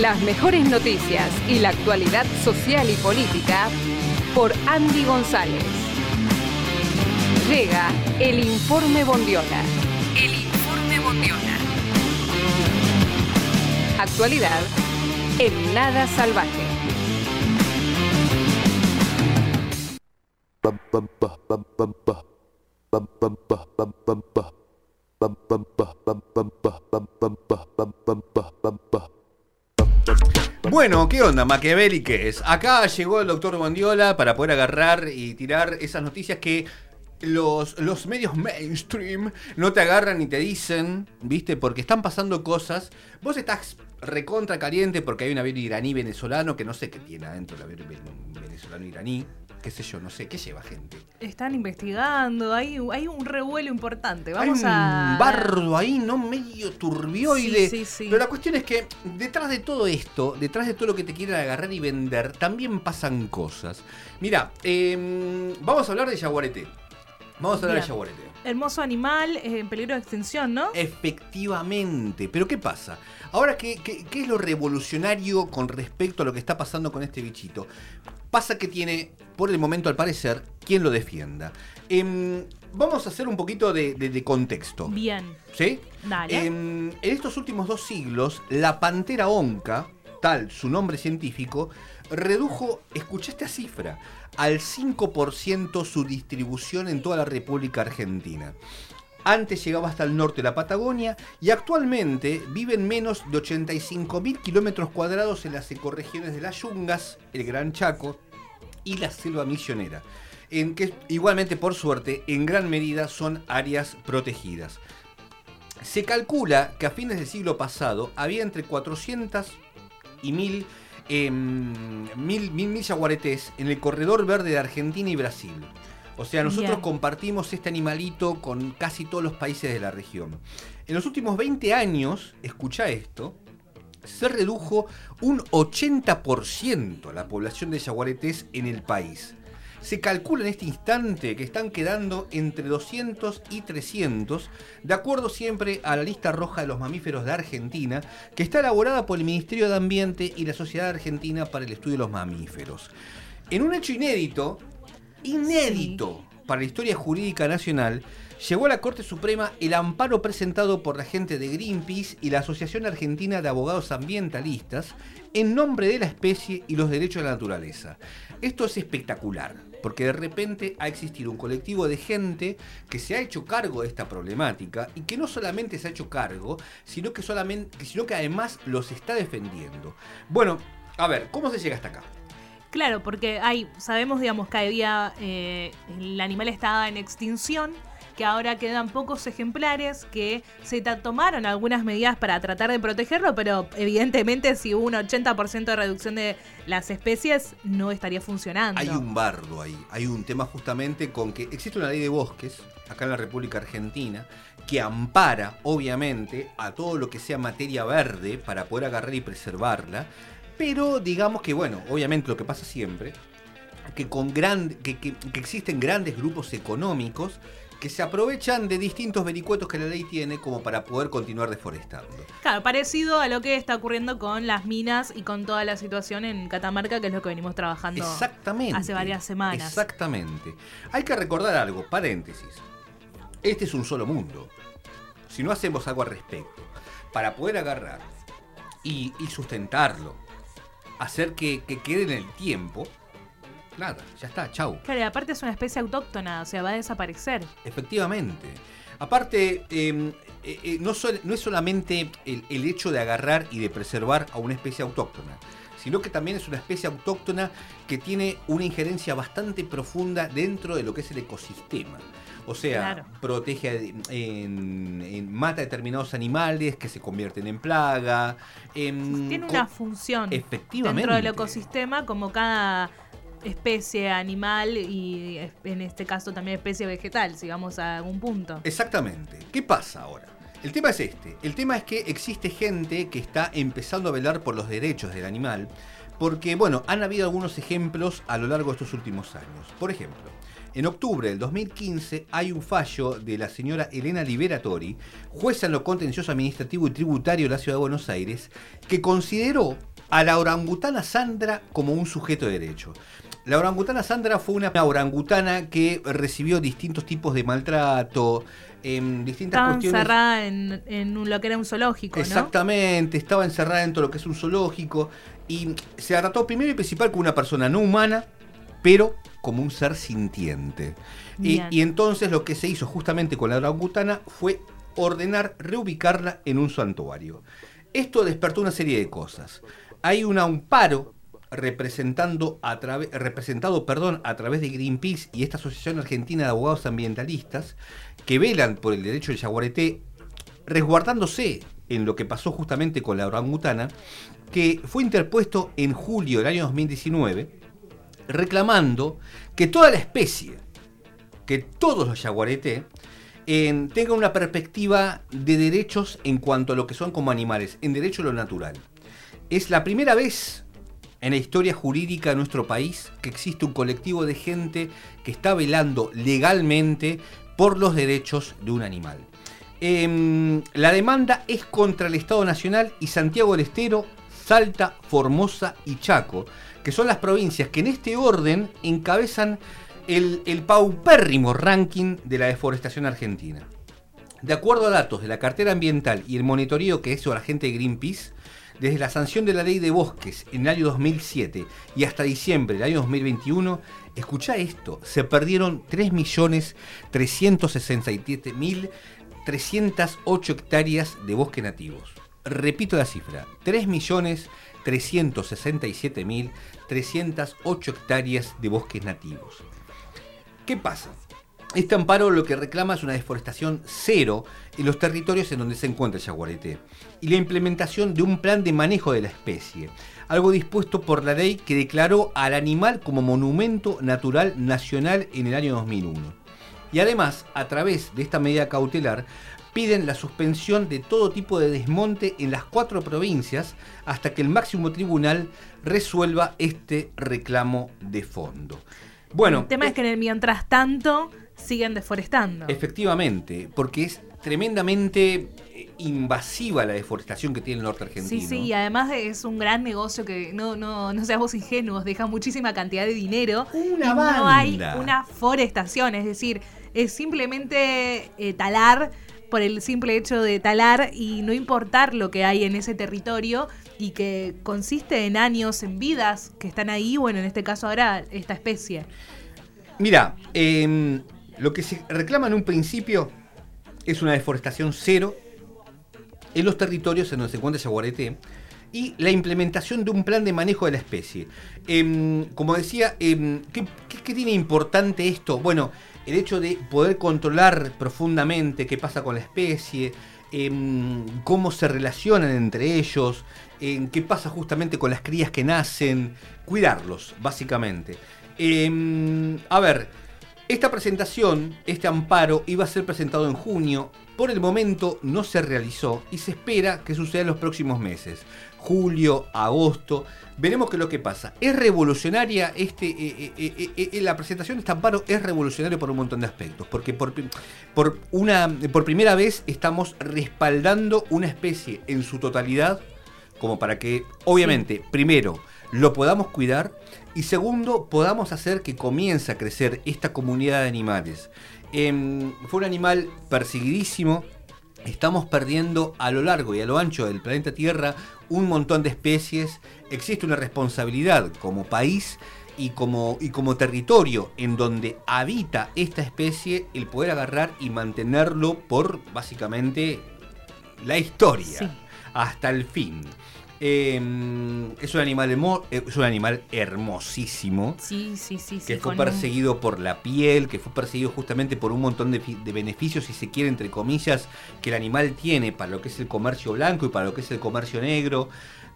Las mejores noticias y la actualidad social y política por Andy González. Llega el informe Bondiola. El informe Bondiola. Actualidad en nada salvaje. Bueno, ¿qué onda, Machiavelli? ¿Qué es? Acá llegó el doctor Bondiola para poder agarrar y tirar esas noticias que los, los medios mainstream no te agarran y te dicen, ¿viste? Porque están pasando cosas. Vos estás recontra caliente porque hay un avión iraní-venezolano que no sé qué tiene adentro el avión venezolano-iraní. Qué sé yo, no sé, ¿qué lleva gente? Están investigando, hay, hay un revuelo importante. Hay Vamos un a. bardo ahí, ¿no? Medio turbioide. Sí, sí, sí. Pero la cuestión es que detrás de todo esto, detrás de todo lo que te quieren agarrar y vender, también pasan cosas. Mira, em, vamos a hablar de Yaguareté. Vamos a hablar de Bien. Yaguareté. Hermoso animal eh, en peligro de extinción, ¿no? Efectivamente, pero ¿qué pasa? Ahora, ¿qué, qué, qué es lo revolucionario con respecto a lo que está pasando con este bichito? Pasa que tiene, por el momento al parecer, quien lo defienda. Em, vamos a hacer un poquito de, de- de contexto. Bien. ¿Sí? Dale. Em, en estos últimos dos siglos, la pantera onca, tal su nombre científico, redujo, escuché esta cifra, al 5% su distribución en toda la República Argentina. Antes llegaba hasta el norte de la Patagonia y actualmente vive en menos de 85.000 kilómetros cuadrados en las ecorregiones de las Yungas, el Gran Chaco y la selva misionera, en que igualmente por suerte en gran medida son áreas protegidas. Se calcula que a fines del siglo pasado había entre 400 y 1000 em, mil, mil, mil yaguaretés en el corredor verde de Argentina y Brasil. O sea, nosotros Bien. compartimos este animalito con casi todos los países de la región. En los últimos 20 años, escucha esto, se redujo un 80% la población de yaguaretés en el país. Se calcula en este instante que están quedando entre 200 y 300, de acuerdo siempre a la lista roja de los mamíferos de Argentina, que está elaborada por el Ministerio de Ambiente y la Sociedad Argentina para el Estudio de los Mamíferos. En un hecho inédito, inédito para la historia jurídica nacional, llegó a la Corte Suprema el amparo presentado por la gente de Greenpeace y la Asociación Argentina de Abogados Ambientalistas en nombre de la especie y los derechos de la naturaleza. Esto es espectacular, porque de repente ha existido un colectivo de gente que se ha hecho cargo de esta problemática y que no solamente se ha hecho cargo, sino que, además los está defendiendo. Bueno, a ver, ¿cómo se llega hasta acá? Claro, porque hay, sabemos, digamos, que había, eh, el animal estaba en extinción, que ahora quedan pocos ejemplares, que se tomaron algunas medidas para tratar de protegerlo, pero evidentemente si hubo un 80% de reducción de las especies, no estaría funcionando. Hay un bardo ahí, hay un tema justamente con que existe una ley de bosques acá en la República Argentina que ampara obviamente a todo lo que sea materia verde para poder agarrar y preservarla, pero digamos que bueno, obviamente lo que pasa siempre, que, con gran, que, que- que existen grandes grupos económicos que se aprovechan de distintos vericuetos que la ley tiene como para poder continuar deforestando. Claro, parecido a lo que está ocurriendo con las minas y con toda la situación en Catamarca, que es lo que venimos trabajando Exactamente. hace varias semanas. Exactamente. Hay que recordar algo, paréntesis. Este es un solo mundo. Si no hacemos algo al respecto, para poder agarrar y, y sustentarlo, hacer que, que quede en el tiempo, nada, ya está, chau. Claro, y aparte es una especie autóctona, o sea, va a desaparecer. Efectivamente. Aparte, eh, eh, eh, no, no es solamente el, el hecho de agarrar y de preservar a una especie autóctona, sino que también es una especie autóctona que tiene una injerencia bastante profunda dentro de lo que es el ecosistema. O sea, Claro. protege, en, en- mata determinados animales que se convierten en plaga. en Tiene una función Efectivamente. dentro del ecosistema, como cada especie animal y en este caso también especie vegetal, si vamos a algún punto. Exactamente. ¿Qué pasa ahora? El tema es este. El tema es que existe gente que está empezando a velar por los derechos del animal, porque, bueno, han habido algunos ejemplos a lo largo de estos últimos años. Por ejemplo, En octubre del 2015 hay un fallo de la señora Elena Liberatori, jueza en lo contencioso administrativo y tributario de la Ciudad de Buenos Aires, que consideró a la orangutana Sandra como un sujeto de derecho. La orangutana Sandra fue una orangutana que recibió distintos tipos de maltrato, en distintas Estaba cuestiones. encerrada en, en lo que era un zoológico, ¿no? Exactamente, estaba encerrada dentro de lo que es un zoológico y se trató primero y principal como una persona no humana, pero como un ser sintiente. Y, y entonces lo que se hizo justamente con la orangutana fue ordenar reubicarla en un santuario. Esto despertó una serie de cosas. Hay un amparo representando representado perdón, a través de Greenpeace y esta Asociación Argentina de Abogados Ambientalistas que velan por el derecho del yaguareté resguardándose en lo que pasó justamente con la orangutana, que fue interpuesto en julio del año 2019, reclamando que toda la especie, que todos los yaguareté, eh, tengan una perspectiva de derechos en cuanto a lo que son como animales, en derecho a lo natural. Es la primera vez en la historia jurídica de nuestro país que existe un colectivo de gente que está velando legalmente por los derechos de un animal. Em, la demanda es contra el Estado Nacional y Santiago del Estero, Salta, Formosa y Chaco, que son las provincias que en este orden encabezan el, el paupérrimo ranking de la deforestación argentina. De acuerdo a datos de la cartera ambiental y el monitoreo que hizo la gente de Greenpeace, desde la sanción de la ley de bosques en el año 2007 y hasta diciembre del año 2021, escucha esto, se perdieron 3.367.308 hectáreas de bosques nativos. Repito la cifra, 3.367.308 hectáreas de bosques nativos. ¿Qué pasa? Este amparo lo que reclama es una deforestación cero en los territorios en donde se encuentra el yaguareté y la implementación de un plan de manejo de la especie, algo dispuesto por la ley que declaró al animal como monumento natural nacional en el año 2001. Y además, a través de esta medida cautelar, piden la suspensión de todo tipo de desmonte en las cuatro provincias hasta que el máximo tribunal resuelva este reclamo de fondo. Bueno, el tema es que en el mientras tanto siguen deforestando. Efectivamente, porque es tremendamente eh, invasiva la deforestación que tiene el norte argentino. Sí, sí, y además es un gran negocio que no, no, no seamos ingenuos, deja muchísima cantidad de dinero. Una y no hay una forestación, es decir, es simplemente eh, talar por el simple hecho de talar y no importar lo que hay en ese territorio y que consiste en años, en vidas que están ahí, bueno, en este caso ahora esta especie. Mira, eh, lo que se reclama en un principio es una deforestación cero en los territorios en donde se encuentra Yaguareté y la implementación de un plan de manejo de la especie. Em, como decía, em, ¿qué, tiene importante esto? Bueno, el hecho de poder controlar profundamente qué pasa con la especie, em, cómo se relacionan entre ellos, qué pasa justamente con las crías que nacen, cuidarlos, básicamente. A ver, esta presentación, este amparo, iba a ser presentado en junio. Por el momento no se realizó y se espera que suceda en los próximos meses. Julio, agosto. Veremos qué es lo que pasa. Es revolucionaria este, eh, eh, eh, la presentación de este amparo es revolucionario por un montón de aspectos. Porque por, una, por primera vez estamos respaldando una especie en su totalidad como para que, obviamente, primero, lo podamos cuidar y segundo, podamos hacer que comience a crecer esta comunidad de animales. Em, fue un animal perseguidísimo. Estamos perdiendo a lo largo y a lo ancho del planeta Tierra un montón de especies. Existe una responsabilidad como país y como, y como territorio en donde habita esta especie el poder agarrar y mantenerlo por básicamente la historia Sí. hasta el fin. Eh, es un animal hermo- eh, es un animal hermosísimo Sí, sí, sí, sí. que fue un- perseguido por la piel, que fue perseguido justamente por un montón de, de beneficios, si se quiere, entre comillas, que el animal tiene para lo que es el comercio blanco y para lo que es el comercio negro.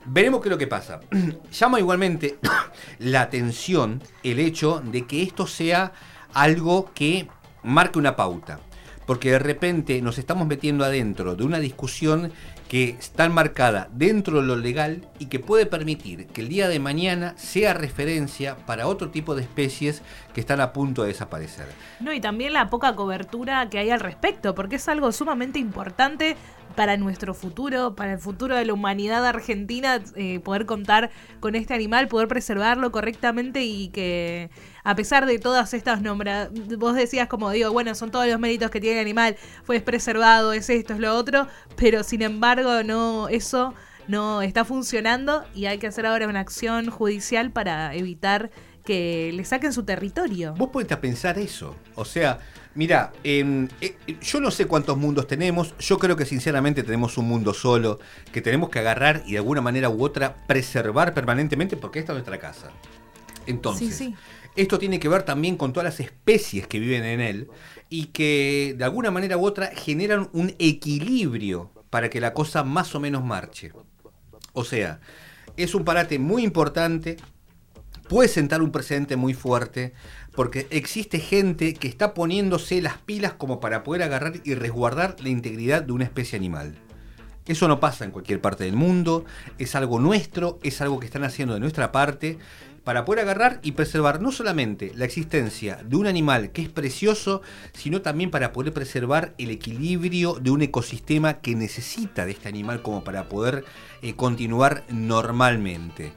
Veremos qué es lo que pasa. Llama igualmente la atención el hecho de que esto sea algo que marque una pauta. Porque de repente nos estamos metiendo adentro de una discusión que está marcada dentro de lo legal y que puede permitir que el día de mañana sea referencia para otro tipo de especies están a punto de desaparecer. No, y también la poca cobertura que hay al respecto, porque es algo sumamente importante para nuestro futuro, para el futuro de la humanidad argentina, eh, poder contar con este animal, poder preservarlo correctamente y que a pesar de todas estas nombras, vos decías como digo, bueno, son todos los méritos que tiene el animal, fue preservado, es esto, es lo otro, pero sin embargo no, eso no está funcionando y hay que hacer ahora una acción judicial para evitar que le saquen su territorio. Vos podés pensar eso. O sea, mira, em, eh, yo no sé cuántos mundos tenemos. Yo creo que sinceramente tenemos un mundo solo que tenemos que agarrar y de alguna manera u otra preservar permanentemente porque esta es nuestra casa. Entonces, esto tiene que ver también con todas las especies que viven en él y que de alguna manera u otra generan un equilibrio para que la cosa más o menos marche. O sea, es un parate muy importante puede sentar un precedente muy fuerte porque existe gente que está poniéndose las pilas como para poder agarrar y resguardar la integridad de una especie animal. Eso no pasa en cualquier parte del mundo, es algo nuestro, es algo que están haciendo de nuestra parte para poder agarrar y preservar no solamente la existencia de un animal que es precioso, sino también para poder preservar el equilibrio de un ecosistema que necesita de este animal como para poder eh, continuar normalmente.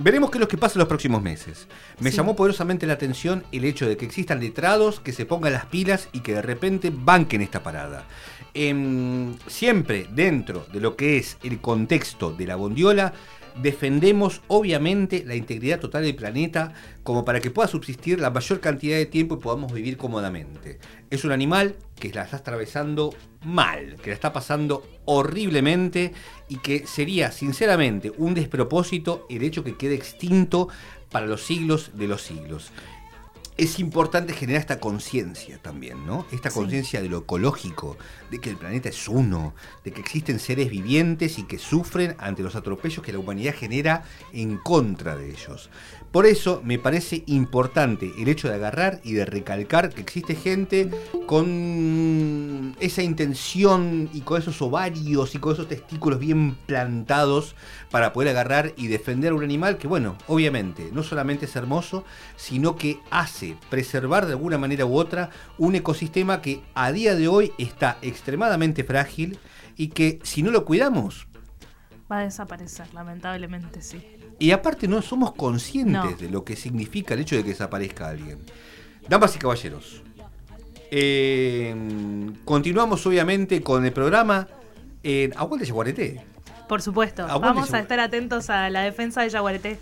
Veremos qué es lo que pasa en los próximos meses. Me llamó poderosamente la atención el hecho de que existan letrados que se pongan las pilas y que de repente banquen esta parada. Em, siempre dentro de lo que es el contexto de la bondiola, defendemos obviamente la integridad total del planeta como para que pueda subsistir la mayor cantidad de tiempo y podamos vivir cómodamente. Es un animal que la está atravesando mal, que la está pasando horriblemente y que sería sinceramente un despropósito el hecho que quede extinto para los siglos de los siglos es importante generar esta conciencia también, ¿no? Esta conciencia de lo ecológico, de que el planeta es uno, de que existen seres vivientes y que sufren ante los atropellos que la humanidad genera en contra de ellos. Por eso me parece importante el hecho de agarrar y de recalcar que existe gente con esa intención y con esos ovarios y con esos testículos bien plantados para poder agarrar y defender a un animal que, bueno, obviamente no solamente es hermoso, sino que hace preservar de alguna manera u otra un ecosistema que a día de hoy está extremadamente frágil y que si no lo cuidamos... Va a desaparecer, lamentablemente sí. Y aparte no somos conscientes de lo que significa el hecho de que desaparezca alguien. Damas y caballeros, eh, continuamos obviamente con el programa en Aguante Yaguareté. Por supuesto, vamos a estar atentos a la defensa de Yaguareté.